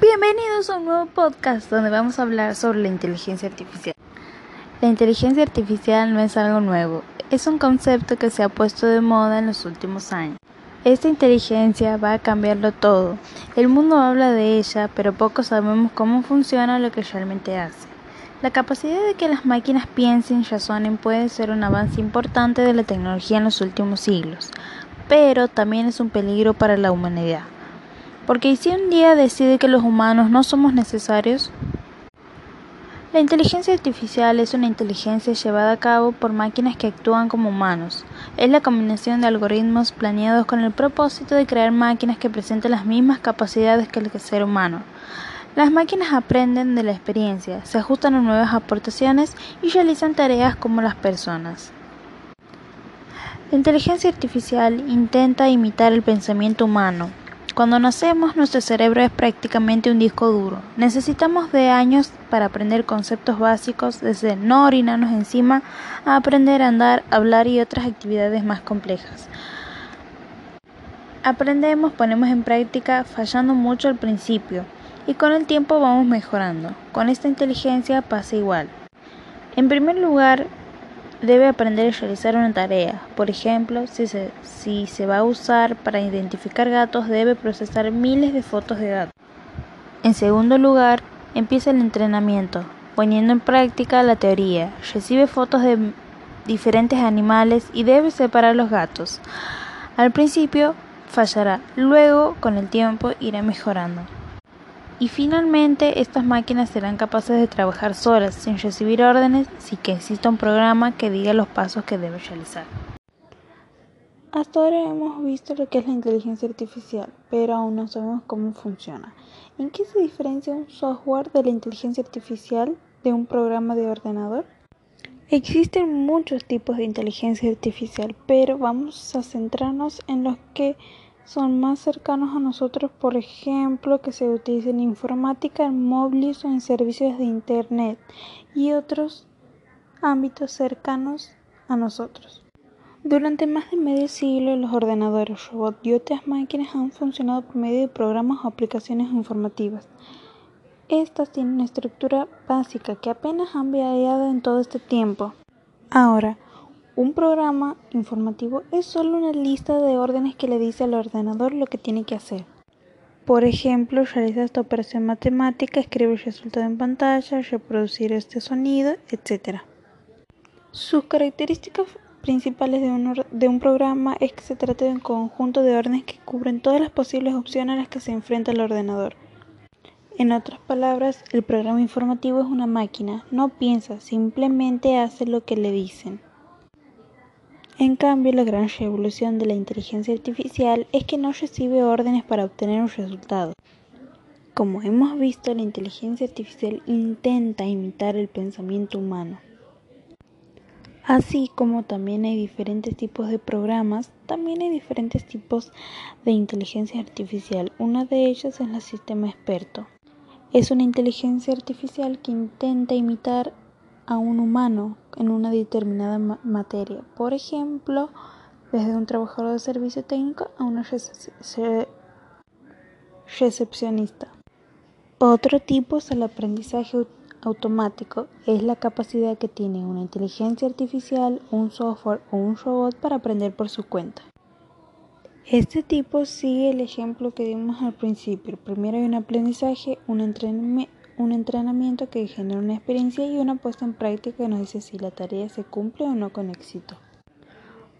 Bienvenidos a un nuevo podcast donde vamos a hablar sobre la inteligencia artificial. La inteligencia artificial no es algo nuevo, es un concepto que se ha puesto de moda en los últimos años. Esta inteligencia va a cambiarlo todo. El mundo habla de ella, pero poco sabemos cómo funciona lo que realmente hace. La capacidad de que las máquinas piensen y razonen puede ser un avance importante de la tecnología en los últimos siglos, pero también es un peligro para la humanidad. Porque si un día decide que los humanos no somos necesarios? La inteligencia artificial es una inteligencia llevada a cabo por máquinas que actúan como humanos. Es la combinación de algoritmos planeados con el propósito de crear máquinas que presenten las mismas capacidades que el ser humano. Las máquinas aprenden de la experiencia, se ajustan a nuevas aportaciones y realizan tareas como las personas. La inteligencia artificial intenta imitar el pensamiento humano. Cuando nacemos nuestro cerebro es prácticamente un disco duro. Necesitamos de años para aprender conceptos básicos desde no orinarnos encima a aprender a andar, hablar y otras actividades más complejas. Aprendemos, ponemos en práctica, fallando mucho al principio y con el tiempo vamos mejorando. Con esta inteligencia pasa igual. En primer lugar, debe aprender a realizar una tarea. Por ejemplo, si se, va a usar para identificar gatos, debe procesar miles de fotos de gatos. En segundo lugar, empieza el entrenamiento, poniendo en práctica la teoría. Recibe fotos de diferentes animales y debe separar los gatos. Al principio fallará, luego con el tiempo irá mejorando. Y finalmente estas máquinas serán capaces de trabajar solas sin recibir órdenes sin que exista un programa que diga los pasos que debe realizar. Hasta ahora hemos visto lo que es la inteligencia artificial, pero aún no sabemos cómo funciona. ¿En qué se diferencia un software de la inteligencia artificial de un programa de ordenador? Existen muchos tipos de inteligencia artificial, pero vamos a centrarnos en los que son más cercanos a nosotros, por ejemplo, que se utilicen en informática, en móviles o en servicios de Internet y otros ámbitos cercanos a nosotros. Durante más de medio siglo, los ordenadores, robots y otras máquinas han funcionado por medio de programas o aplicaciones informativas. Estas tienen una estructura básica que apenas han variado en todo este tiempo. Ahora, un programa informativo es solo una lista de órdenes que le dice al ordenador lo que tiene que hacer. Por ejemplo, realizar esta operación matemática, escribir el resultado en pantalla, reproducir este sonido, etc. Sus características principales de un, de un, programa es que se trata de un conjunto de órdenes que cubren todas las posibles opciones a las que se enfrenta el ordenador. En otras palabras, el programa informativo es una máquina, no piensa, simplemente hace lo que le dicen. En cambio, la gran revolución de la inteligencia artificial es que no recibe órdenes para obtener un resultado. Como hemos visto, la inteligencia artificial intenta imitar el pensamiento humano. Así como también hay diferentes tipos de programas, también hay diferentes tipos de inteligencia artificial. Una de ellas es el sistema experto. Es una inteligencia artificial que intenta imitar a un humano en una determinada materia. Por ejemplo, desde un trabajador de servicio técnico a una recepcionista. Otro tipo es el aprendizaje automático. Es la capacidad que tiene una inteligencia artificial, un software o un robot para aprender por su cuenta. Este tipo sigue el ejemplo que dimos al principio. Primero hay un aprendizaje, un entrenamiento un entrenamiento que genera una experiencia y una puesta en práctica que nos dice si la tarea se cumple o no con éxito.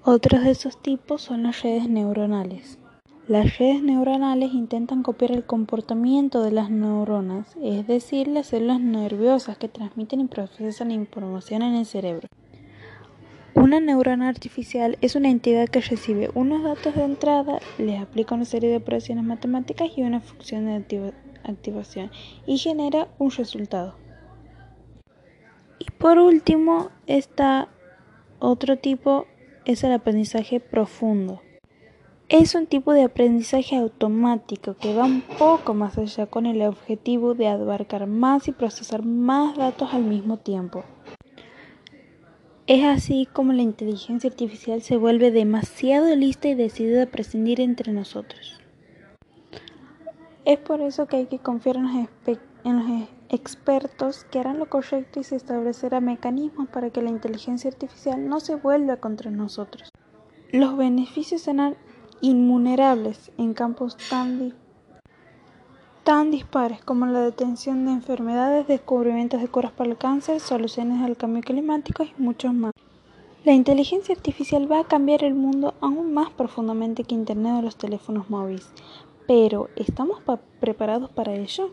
Otros de esos tipos son las redes neuronales. Las redes neuronales intentan copiar el comportamiento de las neuronas, es decir, las células nerviosas que transmiten y procesan información en el cerebro. Una neurona artificial es una entidad que recibe unos datos de entrada, les aplica una serie de operaciones matemáticas y una función de activación y genera un resultado. Y por último está otro tipo, es el aprendizaje profundo. Es un tipo de aprendizaje automático que va un poco más allá con el objetivo de abarcar más y procesar más datos al mismo tiempo. Es así como la inteligencia artificial se vuelve demasiado lista y decide a prescindir entre nosotros. Es por eso que hay que confiar en los, los expertos que harán lo correcto y se establecerá mecanismos para que la inteligencia artificial no se vuelva contra nosotros. Los beneficios serán inmunerables en campos tan, tan dispares como la detención de enfermedades, descubrimientos de curas para el cáncer, soluciones al cambio climático y muchos más. La inteligencia artificial va a cambiar el mundo aún más profundamente que Internet o los teléfonos móviles. Pero, ¿estamos preparados para ello?